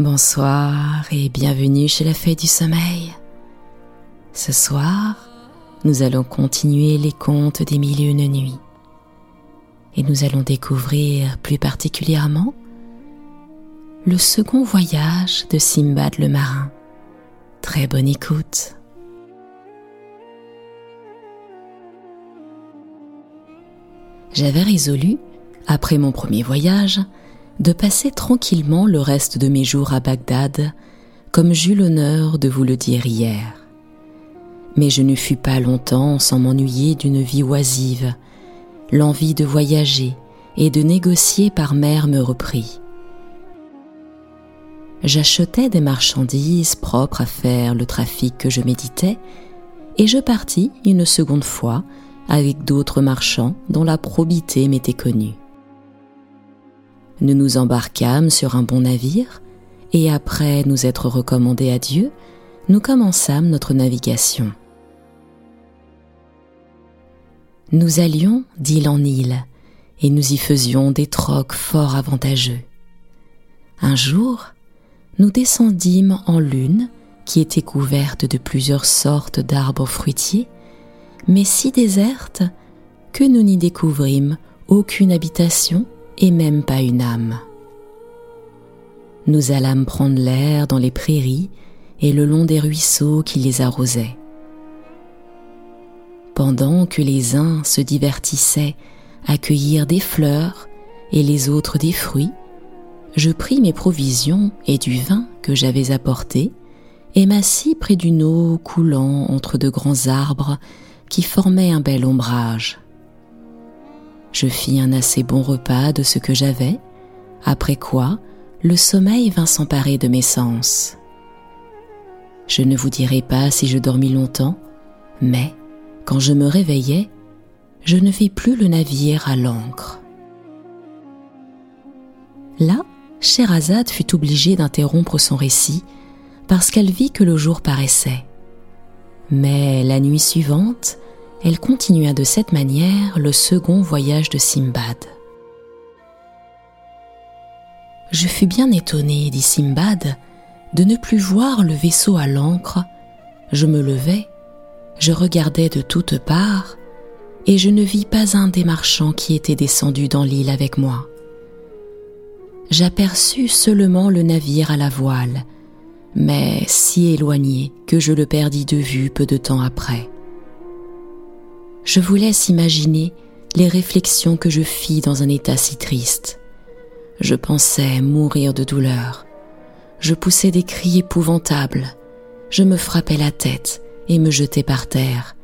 Bonsoir et bienvenue chez la Fée du Sommeil. Ce soir, nous allons continuer les contes des mille et une nuits. Et nous allons découvrir plus particulièrement le second voyage de Simbad le marin. Très bonne écoute. J'avais résolu, après mon premier voyage, de passer tranquillement le reste de mes jours à Bagdad, comme j'eus l'honneur de vous le dire hier. Mais je ne fus pas longtemps sans m'ennuyer d'une vie oisive. L'envie de voyager et de négocier par mer me reprit. J'achetais des marchandises propres à faire le trafic que je méditais, et je partis une seconde fois avec d'autres marchands dont la probité m'était connue. Nous nous embarquâmes sur un bon navire, et après nous être recommandés à Dieu, nous commençâmes notre navigation. Nous allions d'île en île, et nous y faisions des trocs fort avantageux. Un jour, nous descendîmes en lune qui était couverte de plusieurs sortes d'arbres fruitiers, mais si déserte que nous n'y découvrîmes aucune habitation et même pas une âme. Nous allâmes prendre l'air dans les prairies et le long des ruisseaux qui les arrosaient. Pendant que les uns se divertissaient à cueillir des fleurs et les autres des fruits, je pris mes provisions et du vin que j'avais apporté et m'assis près d'une eau coulant entre de grands arbres qui formaient un bel ombrage. Je fis un assez bon repas de ce que j'avais, après quoi le sommeil vint s'emparer de mes sens. Je ne vous dirai pas si je dormis longtemps, mais quand je me réveillai, je ne vis plus le navire à l'ancre. Là, Sherazade fut obligée d'interrompre son récit parce qu'elle vit que le jour paraissait. Mais la nuit suivante, elle continua de cette manière le second voyage de Simbad. Je fus bien étonné, dit Simbad, de ne plus voir le vaisseau à l'ancre. Je me levai, je regardai de toutes parts, et je ne vis pas un des marchands qui étaient descendus dans l'île avec moi. J'aperçus seulement le navire à la voile, mais si éloigné que je le perdis de vue peu de temps après je vous laisse imaginer les réflexions que je fis dans un état si triste. Je pensais mourir de douleur. Je poussais des cris épouvantables. Je me frappais la tête et me jetais par terre,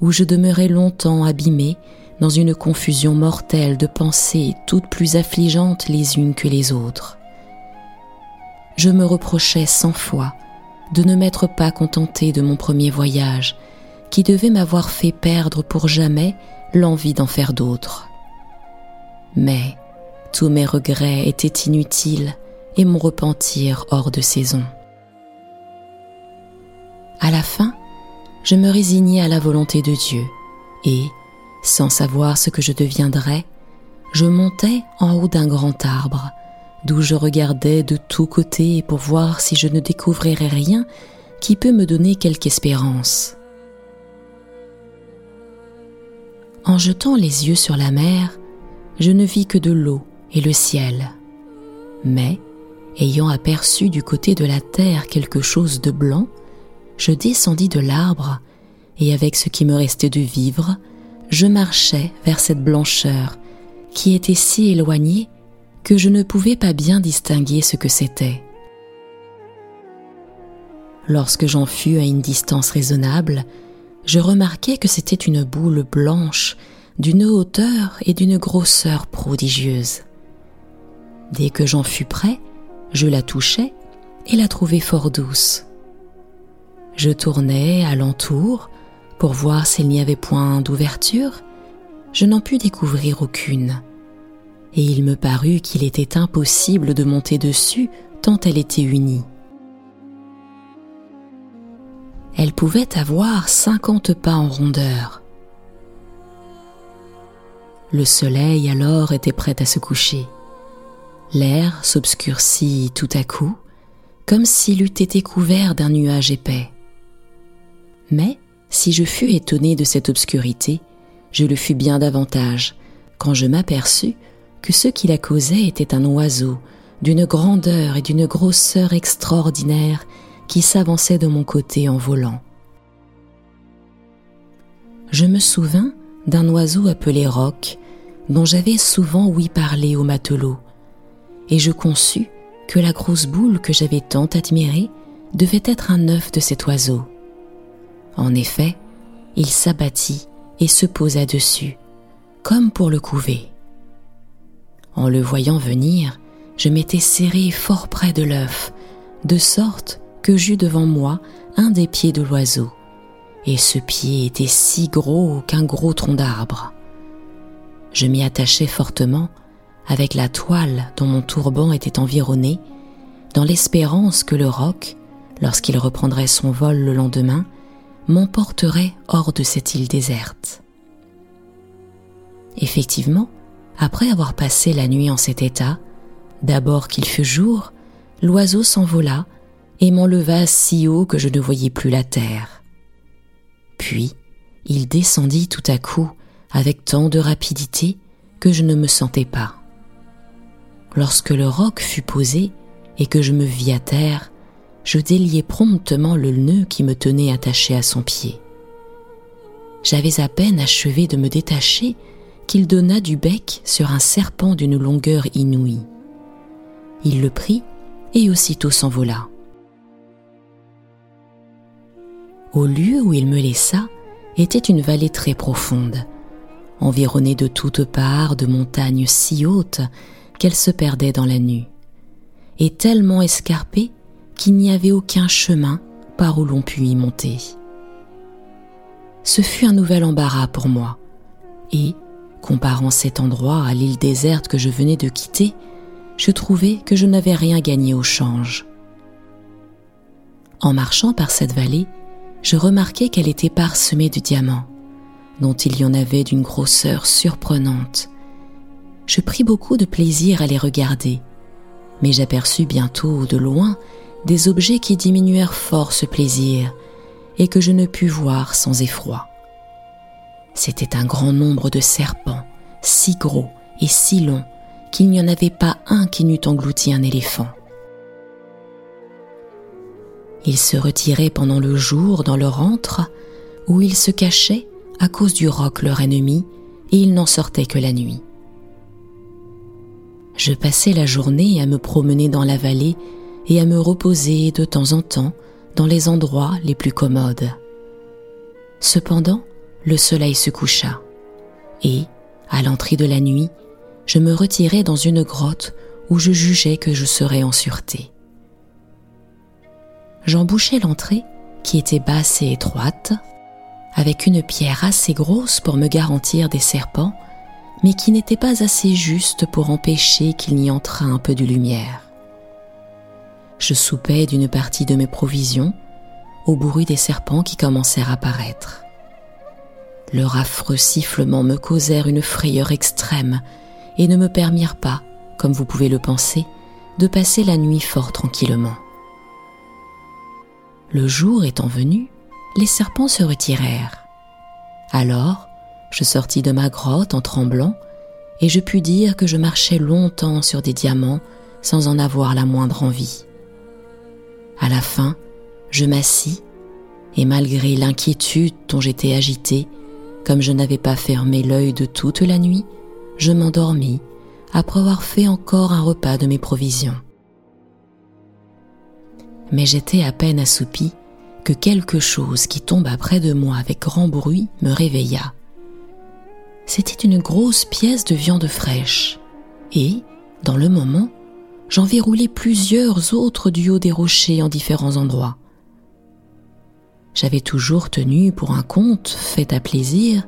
où je demeurais longtemps abîmé dans une confusion mortelle de pensées toutes plus affligeantes les unes que les autres. Je me reprochais cent fois de ne m'être pas contenté de mon premier voyage qui devait m'avoir fait perdre pour jamais l'envie d'en faire d'autres. Mais tous mes regrets étaient inutiles et mon repentir hors de saison. À la fin, je me résignai à la volonté de Dieu et, sans savoir ce que je deviendrais, je montai en haut d'un grand arbre, d'où je regardais de tous côtés pour voir si je ne découvrirais rien qui peut me donner quelque espérance. En jetant les yeux sur la mer, je ne vis que de l'eau et le ciel. Mais, ayant aperçu du côté de la terre quelque chose de blanc, je descendis de l'arbre, et avec ce qui me restait de vivre, je marchais vers cette blancheur qui était si éloignée que je ne pouvais pas bien distinguer ce que c'était. Lorsque j'en fus à une distance raisonnable, je remarquai que c'était une boule blanche d'une hauteur et d'une grosseur prodigieuse. Dès que j'en fus près, je la touchai et la trouvai fort douce. Je tournai alentour pour voir s'il n'y avait point d'ouverture. Je n'en pus découvrir aucune. Et il me parut qu'il était impossible de monter dessus tant elle était unie. Elle pouvait avoir cinquante pas en rondeur. Le soleil alors était prêt à se coucher. L'air s'obscurcit tout à coup, comme s'il eût été couvert d'un nuage épais. Mais, si je fus étonné de cette obscurité, je le fus bien davantage quand je m'aperçus que ce qui la causait était un oiseau d'une grandeur et d'une grosseur extraordinaire qui s'avançait de mon côté en volant. Je me souvins d'un oiseau appelé roc, dont j'avais souvent ouï parler aux matelots, et je conçus que la grosse boule que j'avais tant admirée devait être un œuf de cet oiseau. En effet, il s'abattit et se posa dessus, comme pour le couver. En le voyant venir, je m'étais serré fort près de l'œuf, de sorte que j'eus devant moi un des pieds de l'oiseau, et ce pied était si gros qu'un gros tronc d'arbre. Je m'y attachai fortement avec la toile dont mon turban était environné, dans l'espérance que le roc, lorsqu'il reprendrait son vol le lendemain, m'emporterait hors de cette île déserte. Effectivement, après avoir passé la nuit en cet état, d'abord qu'il fut jour, l'oiseau s'envola et m'enleva si haut que je ne voyais plus la terre. Puis, il descendit tout à coup avec tant de rapidité que je ne me sentais pas. Lorsque le roc fut posé et que je me vis à terre, je déliai promptement le nœud qui me tenait attaché à son pied. J'avais à peine achevé de me détacher qu'il donna du bec sur un serpent d'une longueur inouïe. Il le prit et aussitôt s'envola. Au lieu où il me laissa était une vallée très profonde, environnée de toutes parts de montagnes si hautes qu'elles se perdaient dans la nuit, et tellement escarpée qu'il n'y avait aucun chemin par où l'on pût y monter. Ce fut un nouvel embarras pour moi, et, comparant cet endroit à l'île déserte que je venais de quitter, je trouvais que je n'avais rien gagné au change. En marchant par cette vallée, je remarquai qu'elle était parsemée de diamants, dont il y en avait d'une grosseur surprenante. Je pris beaucoup de plaisir à les regarder, mais j'aperçus bientôt de loin des objets qui diminuèrent fort ce plaisir et que je ne pus voir sans effroi. C'était un grand nombre de serpents, si gros et si longs qu'il n'y en avait pas un qui n'eût englouti un éléphant. Ils se retiraient pendant le jour dans leur antre, où ils se cachaient à cause du roc leur ennemi, et ils n'en sortaient que la nuit. Je passais la journée à me promener dans la vallée et à me reposer de temps en temps dans les endroits les plus commodes. Cependant, le soleil se coucha, et, à l'entrée de la nuit, je me retirai dans une grotte où je jugeais que je serais en sûreté. J'embouchai l'entrée, qui était basse et étroite, avec une pierre assez grosse pour me garantir des serpents, mais qui n'était pas assez juste pour empêcher qu'il n'y entrât un peu de lumière. Je soupais d'une partie de mes provisions au bruit des serpents qui commencèrent à paraître. Leur affreux sifflement me causèrent une frayeur extrême et ne me permirent pas, comme vous pouvez le penser, de passer la nuit fort tranquillement. Le jour étant venu, les serpents se retirèrent. Alors, je sortis de ma grotte en tremblant, et je pus dire que je marchais longtemps sur des diamants sans en avoir la moindre envie. À la fin, je m'assis, et malgré l'inquiétude dont j'étais agité, comme je n'avais pas fermé l'œil de toute la nuit, je m'endormis après avoir fait encore un repas de mes provisions. Mais j'étais à peine assoupi que quelque chose qui tomba près de moi avec grand bruit me réveilla. C'était une grosse pièce de viande fraîche, et, dans le moment, j'en vis rouler plusieurs autres du haut des rochers en différents endroits. J'avais toujours tenu pour un conte fait à plaisir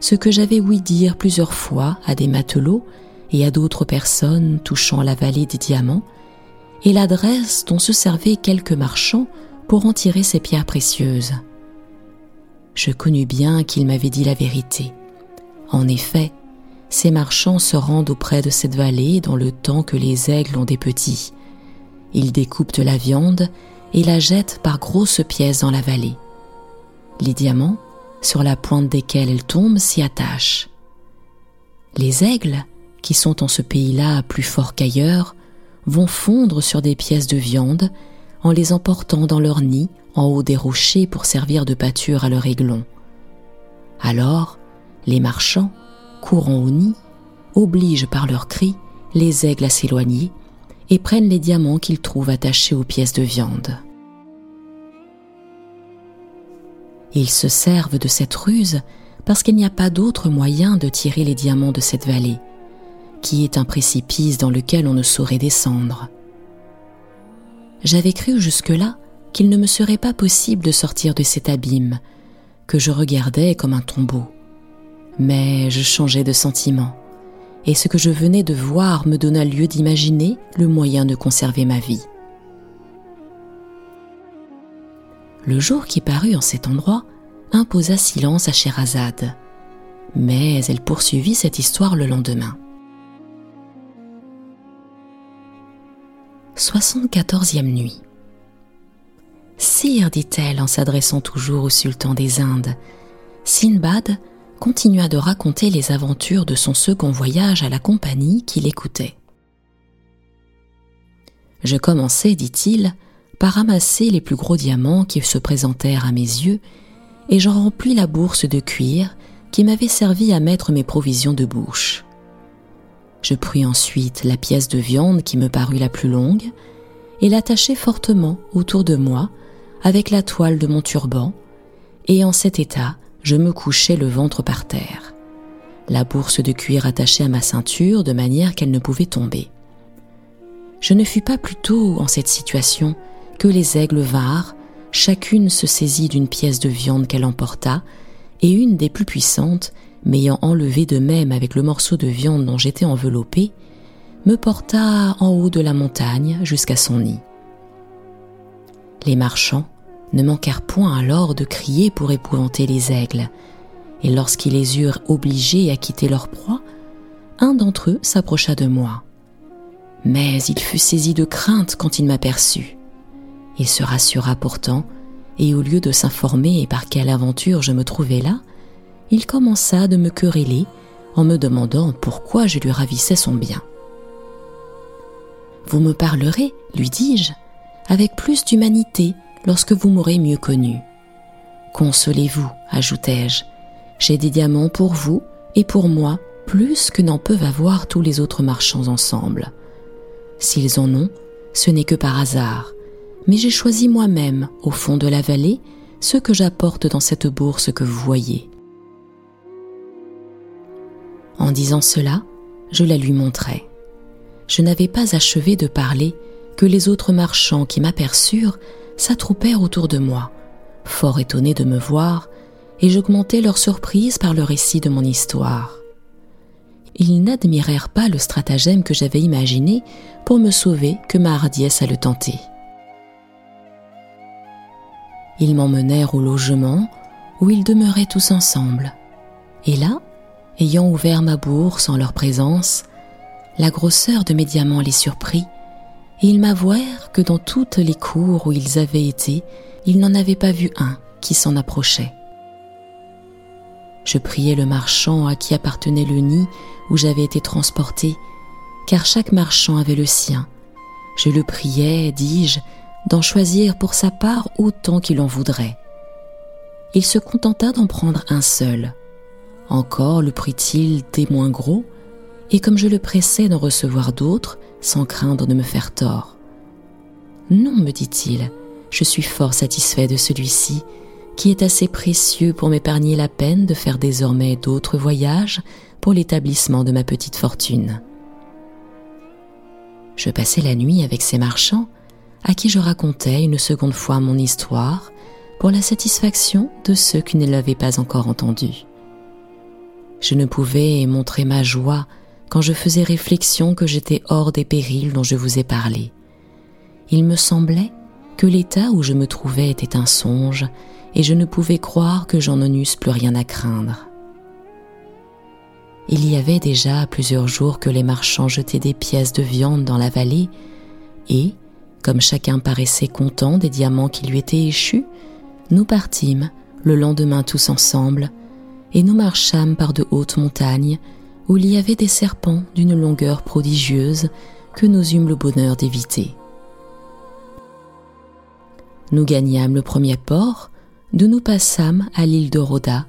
ce que j'avais ouï dire plusieurs fois à des matelots et à d'autres personnes touchant la vallée des diamants, et l'adresse dont se servaient quelques marchands pour en tirer ces pierres précieuses. Je connus bien qu'il m'avait dit la vérité. En effet, ces marchands se rendent auprès de cette vallée dans le temps que les aigles ont des petits, Ils découpent la viande et la jettent par grosses pièces dans la vallée. Les diamants, sur la pointe desquels elles tombent, s'y attachent. Les aigles, qui sont en ce pays-là plus forts qu'ailleurs, vont fondre sur des pièces de viande en les emportant dans leur nid en haut des rochers pour servir de pâture à leur aiglon. Alors, les marchands, courant au nid, obligent par leurs cris les aigles à s'éloigner et prennent les diamants qu'ils trouvent attachés aux pièces de viande. Ils se servent de cette ruse parce qu'il n'y a pas d'autre moyen de tirer les diamants de cette vallée, qui est un précipice dans lequel on ne saurait descendre. J'avais cru jusque-là qu'il ne me serait pas possible de sortir de cet abîme, que je regardais comme un tombeau. Mais je changeais de sentiment, et ce que je venais de voir me donna lieu d'imaginer le moyen de conserver ma vie. Le jour qui parut en cet endroit imposa silence à Sherazade, mais elle poursuivit cette histoire le lendemain. 74e nuit. Sire, dit-elle en s'adressant toujours au sultan des Indes, Sinbad continua de raconter les aventures de son second voyage à la compagnie qui l'écoutait. Je commençai, dit-il, par ramasser les plus gros diamants qui se présentèrent à mes yeux, et j'en remplis la bourse de cuir qui m'avait servi à mettre mes provisions de bouche. Je pris ensuite la pièce de viande qui me parut la plus longue, et l'attachai fortement autour de moi avec la toile de mon turban, et en cet état, je me couchai le ventre par terre, la bourse de cuir attachée à ma ceinture de manière qu'elle ne pouvait tomber. Je ne fus pas plus tôt en cette situation que les aigles vinrent, chacune se saisit d'une pièce de viande qu'elle emporta, et une des plus puissantes, m'ayant enlevé de même avec le morceau de viande dont j'étais enveloppé, me porta en haut de la montagne jusqu'à son nid. Les marchands ne manquèrent point alors de crier pour épouvanter les aigles, et lorsqu'ils les eurent obligés à quitter leur proie, un d'entre eux s'approcha de moi. Mais il fut saisi de crainte quand il m'aperçut. Il se rassura pourtant, et au lieu de s'informer par quelle aventure je me trouvais là, il commença de me quereller en me demandant pourquoi je lui ravissais son bien. Vous me parlerez, lui dis-je, avec plus d'humanité lorsque vous m'aurez mieux connu. Consolez-vous, ajoutai-je, j'ai des diamants pour vous et pour moi plus que n'en peuvent avoir tous les autres marchands ensemble. S'ils en ont, ce n'est que par hasard, mais j'ai choisi moi-même, au fond de la vallée, ce que j'apporte dans cette bourse que vous voyez. En disant cela, je la lui montrai. Je n'avais pas achevé de parler que les autres marchands qui m'aperçurent s'attroupèrent autour de moi, fort étonnés de me voir, et j'augmentai leur surprise par le récit de mon histoire. Ils n'admirèrent pas le stratagème que j'avais imaginé pour me sauver que ma hardiesse à le tenter. Ils m'emmenèrent au logement où ils demeuraient tous ensemble. Et là, ayant ouvert ma bourse en leur présence, la grosseur de mes diamants les surprit, et ils m'avouèrent que dans toutes les cours où ils avaient été, ils n'en avaient pas vu un qui s'en approchait. Je priai le marchand à qui appartenait le nid où j'avais été transporté, car chaque marchand avait le sien. Je le priai, dis-je, d'en choisir pour sa part autant qu'il en voudrait. Il se contenta d'en prendre un seul. Encore le prit-il des moins gros, et comme je le pressais d'en recevoir d'autres, sans craindre de me faire tort. Non, me dit-il, je suis fort satisfait de celui-ci, qui est assez précieux pour m'épargner la peine de faire désormais d'autres voyages pour l'établissement de ma petite fortune. Je passai la nuit avec ces marchands, à qui je racontais une seconde fois mon histoire, pour la satisfaction de ceux qui ne l'avaient pas encore entendue. Je ne pouvais montrer ma joie quand je faisais réflexion que j'étais hors des périls dont je vous ai parlé. Il me semblait que l'état où je me trouvais était un songe, et je ne pouvais croire que j'en eusse plus rien à craindre. Il y avait déjà plusieurs jours que les marchands jetaient des pièces de viande dans la vallée, et, Comme chacun paraissait content des diamants qui lui étaient échus, nous partîmes le lendemain tous ensemble, et nous marchâmes par de hautes montagnes où il y avait des serpents d'une longueur prodigieuse que nous eûmes le bonheur d'éviter. Nous gagnâmes le premier port, d'où nous passâmes à l'île de Rhoda,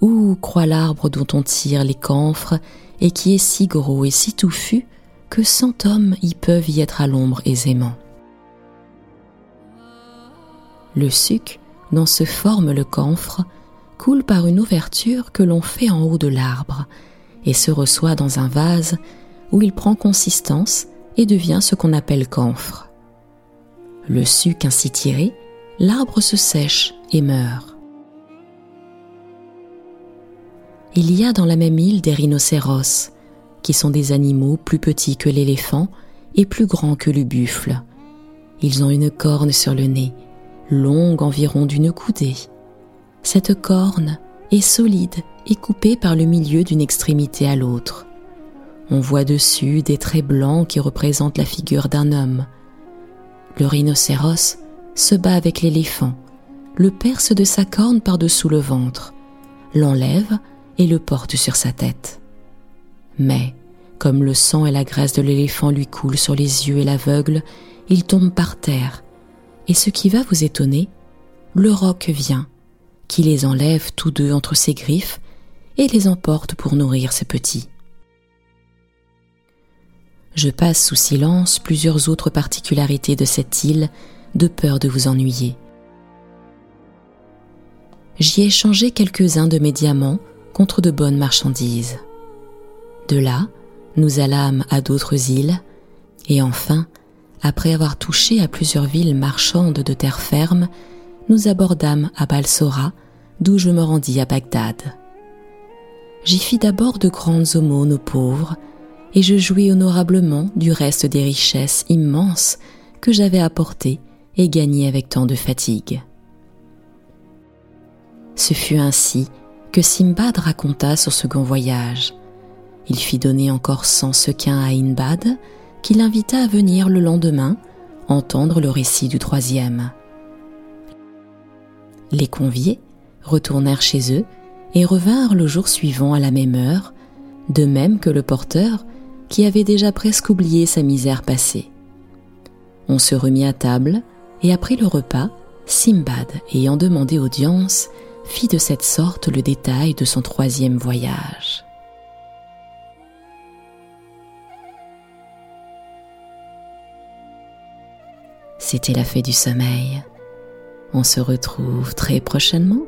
où croît l'arbre dont on tire les camphres et qui est si gros et si touffu que cent hommes y peuvent y être à l'ombre aisément. Le suc dont se forme le camphre coule par une ouverture que l'on fait en haut de l'arbre et se reçoit dans un vase où il prend consistance et devient ce qu'on appelle camphre. Le suc ainsi tiré, l'arbre se sèche et meurt. Il y a dans la même île des rhinocéros, qui sont des animaux plus petits que l'éléphant et plus grands que le buffle. Ils ont une corne sur le nez, longue environ d'une coudée. Cette corne est solide et coupée par le milieu d'une extrémité à l'autre. On voit dessus des traits blancs qui représentent la figure d'un homme. Le rhinocéros se bat avec l'éléphant, le perce de sa corne par-dessous le ventre, l'enlève et le porte sur sa tête. Mais, comme le sang et la graisse de l'éléphant lui coulent sur les yeux et l'aveugle, il tombe par terre. Et ce qui va vous étonner, le roc vient, qui les enlève tous deux entre ses griffes et les emporte pour nourrir ses petits. Je passe sous silence plusieurs autres particularités de cette île, de peur de vous ennuyer. J'y ai changé quelques-uns de mes diamants contre de bonnes marchandises. De là, nous allâmes à d'autres îles, et enfin, après avoir touché à plusieurs villes marchandes de terre ferme, nous abordâmes à Balsora, d'où je me rendis à Bagdad. J'y fis d'abord de grandes aumônes aux pauvres, et je jouis honorablement du reste des richesses immenses que j'avais apportées et gagnées avec tant de fatigue. Ce fut ainsi que Simbad raconta son second voyage. Il fit donner encore cent sequins à Inbad, qui l'invita à venir le lendemain entendre le récit du troisième. Les conviés retournèrent chez eux et revinrent le jour suivant à la même heure, de même que le porteur qui avait déjà presque oublié sa misère passée. On se remit à table, et après le repas, Simbad, ayant demandé audience, fit de cette sorte le détail de son troisième voyage. C'était la fée du sommeil. On se retrouve très prochainement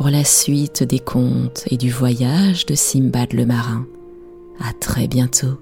pour la suite des contes et du voyage de Simbad le marin. À très bientôt.